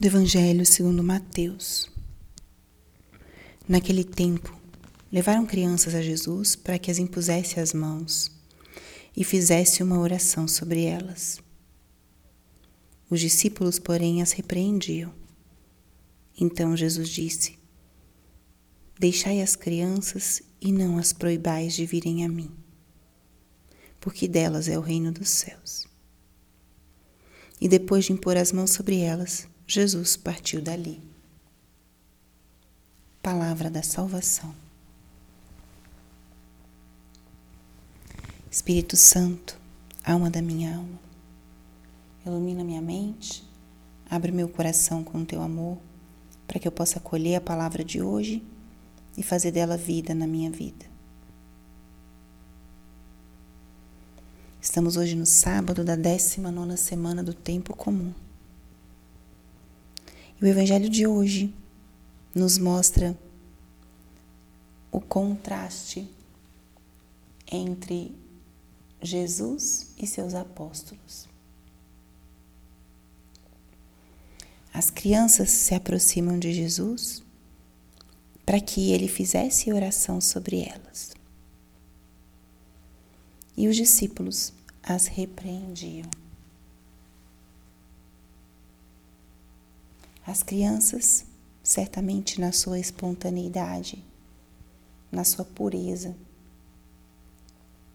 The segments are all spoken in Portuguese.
do Evangelho segundo Mateus. Naquele tempo, levaram crianças a Jesus para que as impusesse as mãos e fizesse uma oração sobre elas. Os discípulos, porém, as repreendiam. Então Jesus disse: Deixai as crianças e não as proibais de virem a mim, porque delas é o reino dos céus. E depois de impor as mãos sobre elas, Jesus partiu dali. Palavra da salvação. Espírito Santo, alma da minha alma, ilumina minha mente, abre meu coração com o teu amor, para que eu possa acolher a palavra de hoje e fazer dela vida na minha vida. Estamos hoje no sábado da 19 semana do tempo comum. E o Evangelho de hoje nos mostra o contraste entre Jesus e seus apóstolos. As crianças se aproximam de Jesus para que ele fizesse oração sobre elas. E os discípulos as repreendiam. As crianças, certamente na sua espontaneidade, na sua pureza,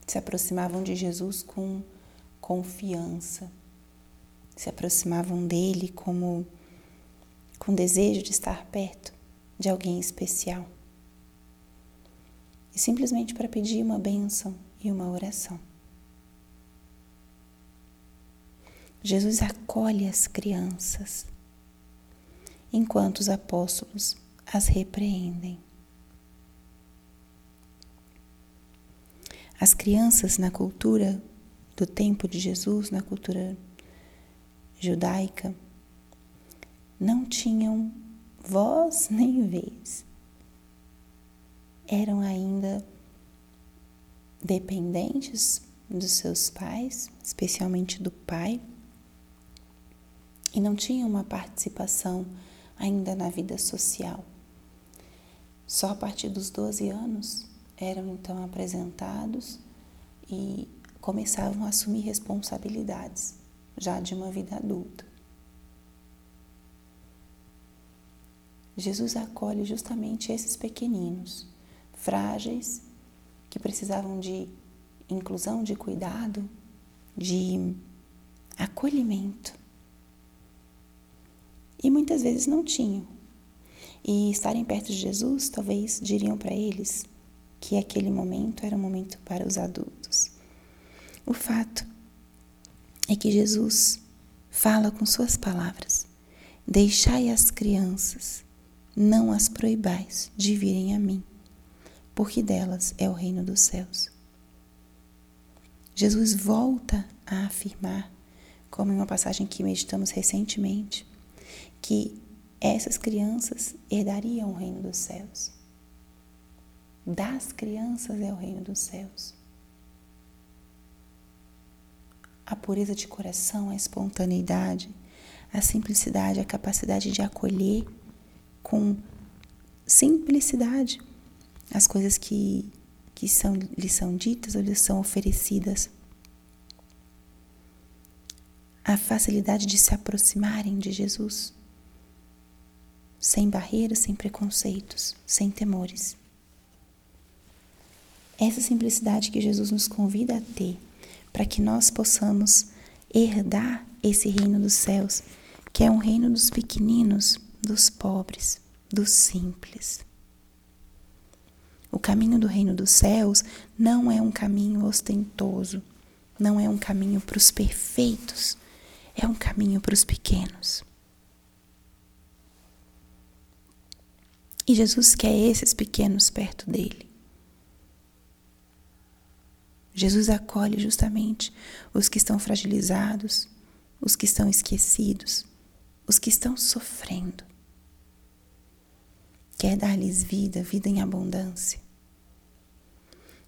se aproximavam de Jesus com confiança, se aproximavam dele como com desejo de estar perto de alguém especial e simplesmente para pedir uma bênção e uma oração. Jesus acolhe as crianças enquanto os apóstolos as repreendem. As crianças na cultura do tempo de Jesus, na cultura judaica, não tinham voz nem vez. Eram ainda dependentes dos seus pais, especialmente do pai, e não tinham uma participação ainda na vida social. Só a partir dos 12 anos eram então apresentados e começavam a assumir responsabilidades já de uma vida adulta. Jesus acolhe justamente esses pequeninos, frágeis, que precisavam de inclusão, de cuidado, de acolhimento. E muitas vezes não tinham. E estarem perto de Jesus, talvez diriam para eles que aquele momento era um momento para os adultos. O fato é que Jesus fala com suas palavras: Deixai as crianças não as proibais de virem a mim, porque delas é o reino dos céus. Jesus volta a afirmar, como em uma passagem que meditamos recentemente, que essas crianças herdariam o reino dos céus. Das crianças é o reino dos céus. A pureza de coração, a espontaneidade, a simplicidade, a capacidade de acolher com simplicidade as coisas que, que são, lhes são ditas ou lhes são oferecidas. A facilidade de se aproximarem de Jesus, sem barreiras, sem preconceitos, sem temores. Essa simplicidade que Jesus nos convida a ter, para que nós possamos herdar esse reino dos céus, que é um reino dos pequeninos, dos pobres, dos simples. O caminho do reino dos céus não é um caminho ostentoso, não é um caminho para os perfeitos, é um caminho para os pequenos. E Jesus quer esses pequenos perto dele. Jesus acolhe justamente os que estão fragilizados, os que estão esquecidos, os que estão sofrendo. Quer dar-lhes vida, vida em abundância.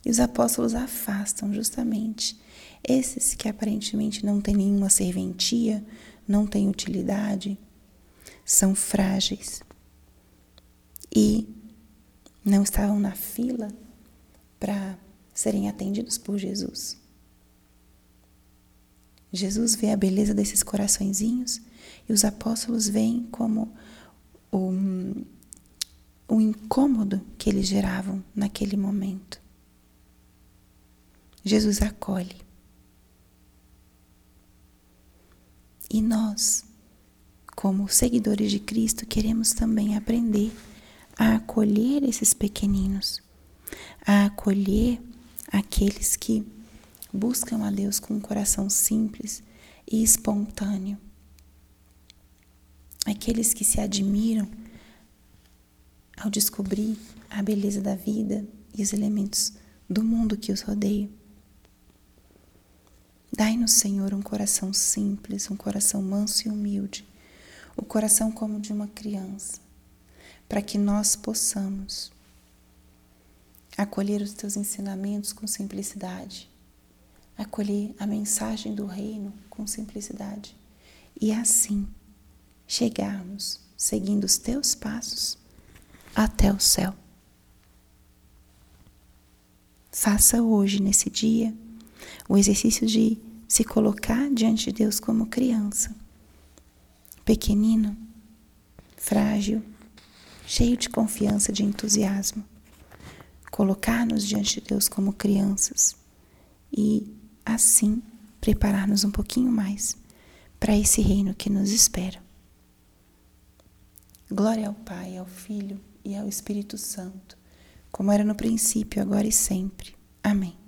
E os apóstolos afastam justamente esses que aparentemente não têm nenhuma serventia, não têm utilidade, são frágeis e não estavam na fila para serem atendidos por Jesus. Jesus vê a beleza desses coraçõezinhos e os apóstolos veem como o, o incômodo que eles geravam naquele momento. Jesus acolhe. E nós, como seguidores de Cristo, queremos também aprender a acolher esses pequeninos, a acolher aqueles que buscam a Deus com um coração simples e espontâneo, aqueles que se admiram ao descobrir a beleza da vida e os elementos do mundo que os rodeia. Dai-nos, Senhor, um coração simples, um coração manso e humilde, o coração como de uma criança, para que nós possamos acolher os teus ensinamentos com simplicidade, acolher a mensagem do Reino com simplicidade e assim chegarmos, seguindo os teus passos, até o céu. Faça hoje, nesse dia, o exercício de se colocar diante de Deus como criança, pequenino, frágil, cheio de confiança, de entusiasmo. Colocar-nos diante de Deus como crianças e, assim, preparar-nos um pouquinho mais para esse reino que nos espera. Glória ao Pai, ao Filho e ao Espírito Santo, como era no princípio, agora e sempre. Amém.